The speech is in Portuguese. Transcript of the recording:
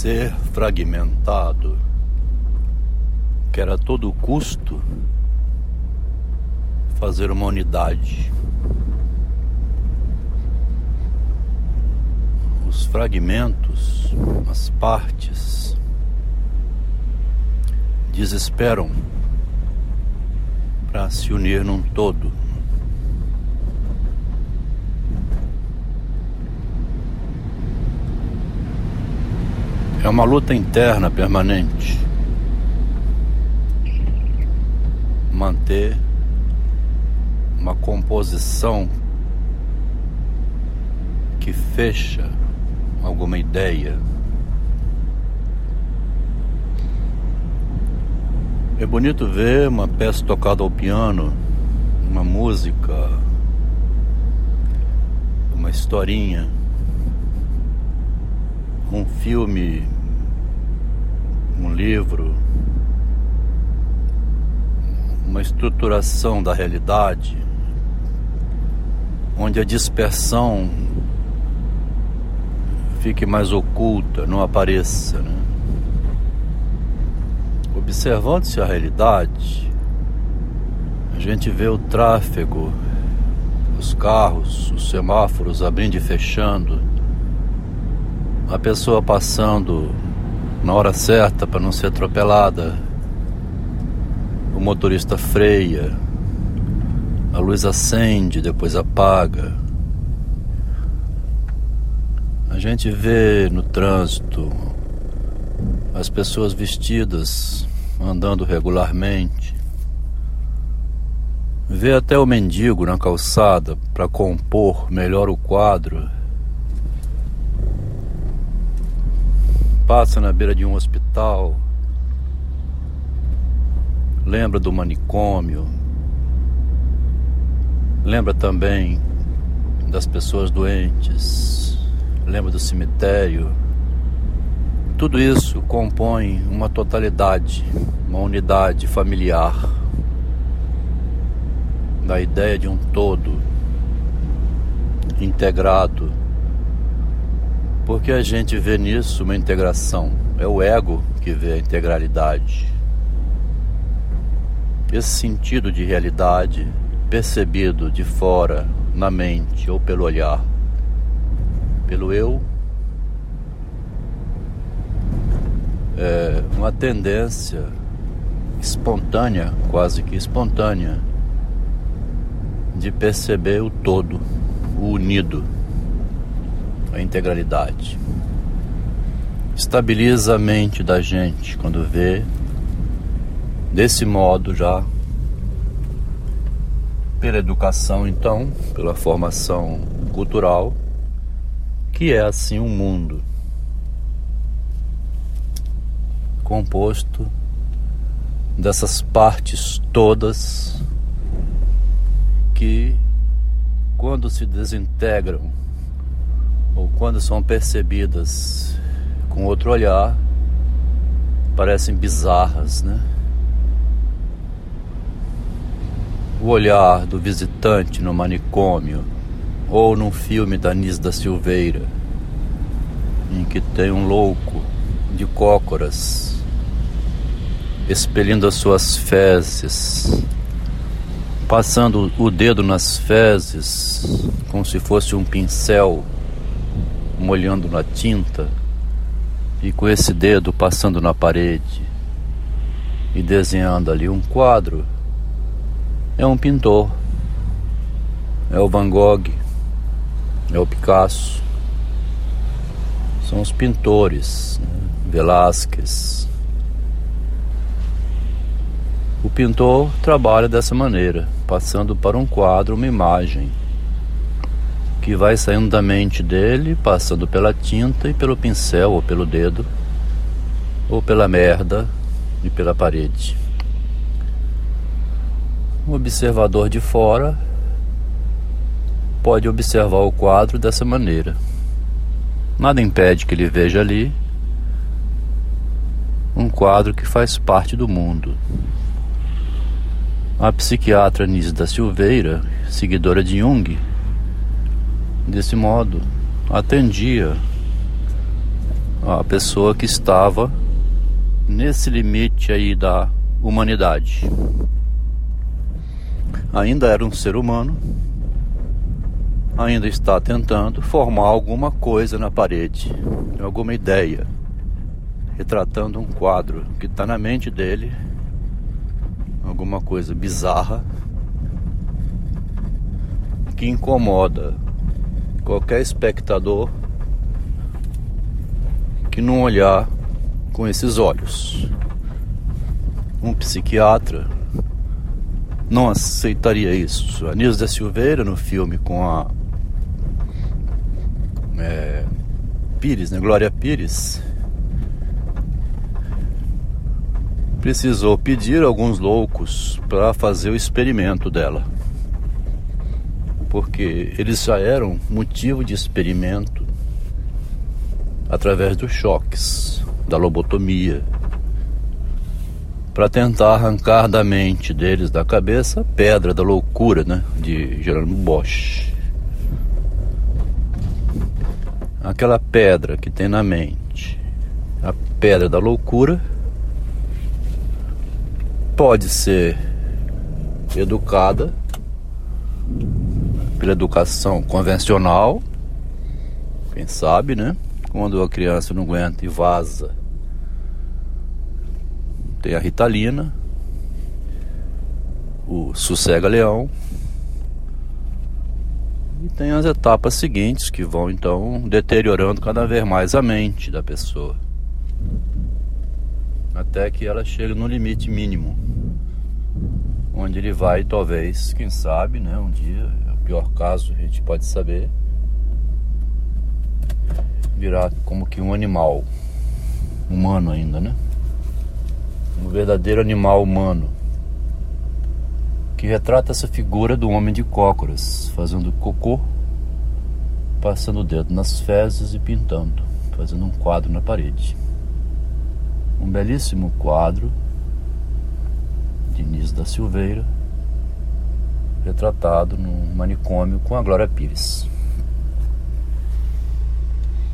ser fragmentado quer a todo custo fazer uma unidade. Os fragmentos, as partes, desesperam para se unir num todo. É uma luta interna permanente. Manter uma composição que fecha alguma ideia. É bonito ver uma peça tocada ao piano, uma música, uma historinha um filme, um livro, uma estruturação da realidade, onde a dispersão fique mais oculta, não apareça. Né? Observando-se a realidade, a gente vê o tráfego, os carros, os semáforos abrindo e fechando a pessoa passando na hora certa para não ser atropelada, o motorista freia, a luz acende, depois apaga. A gente vê no trânsito as pessoas vestidas andando regularmente. Vê até o mendigo na calçada para compor melhor o quadro passa na beira de um hospital, lembra do manicômio, lembra também das pessoas doentes, lembra do cemitério. Tudo isso compõe uma totalidade, uma unidade familiar, da ideia de um todo integrado porque a gente vê nisso uma integração. É o ego que vê a integralidade. Esse sentido de realidade percebido de fora, na mente ou pelo olhar, pelo eu, é uma tendência espontânea, quase que espontânea, de perceber o todo, o unido a integralidade. Estabiliza a mente da gente quando vê desse modo já pela educação então, pela formação cultural, que é assim um mundo composto dessas partes todas que quando se desintegram ou quando são percebidas com outro olhar, parecem bizarras, né? O olhar do visitante no manicômio ou num filme da Nis da Silveira, em que tem um louco de cócoras expelindo as suas fezes, passando o dedo nas fezes como se fosse um pincel molhando na tinta e com esse dedo passando na parede e desenhando ali um quadro, é um pintor. É o Van Gogh, é o Picasso. São os pintores, né? Velázquez. O pintor trabalha dessa maneira, passando para um quadro uma imagem que vai saindo da mente dele, passando pela tinta e pelo pincel ou pelo dedo, ou pela merda e pela parede. O observador de fora pode observar o quadro dessa maneira. Nada impede que ele veja ali um quadro que faz parte do mundo. A psiquiatra Nise da Silveira, seguidora de Jung, Desse modo, atendia a pessoa que estava nesse limite aí da humanidade. Ainda era um ser humano, ainda está tentando formar alguma coisa na parede, alguma ideia, retratando um quadro que está na mente dele, alguma coisa bizarra que incomoda qualquer espectador que não olhar com esses olhos. Um psiquiatra não aceitaria isso. A Nilza Silveira, no filme com a é, Pires, né? Glória Pires, precisou pedir alguns loucos para fazer o experimento dela. Porque eles já eram motivo de experimento através dos choques, da lobotomia, para tentar arrancar da mente deles, da cabeça, a pedra da loucura, né, de Jerônimo Bosch. Aquela pedra que tem na mente, a pedra da loucura, pode ser educada pela educação convencional, quem sabe, né? Quando a criança não aguenta e vaza, tem a Ritalina, o Sossega-Leão e tem as etapas seguintes que vão então deteriorando cada vez mais a mente da pessoa até que ela chegue no limite mínimo onde ele vai talvez, quem sabe, né, um dia, pior caso, a gente pode saber, virar como que um animal humano ainda, né? Um verdadeiro animal humano que retrata essa figura do homem de cócoras, fazendo cocô, passando o dedo nas fezes e pintando, fazendo um quadro na parede. Um belíssimo quadro de da Silveira, retratado num manicômio com a Glória Pires.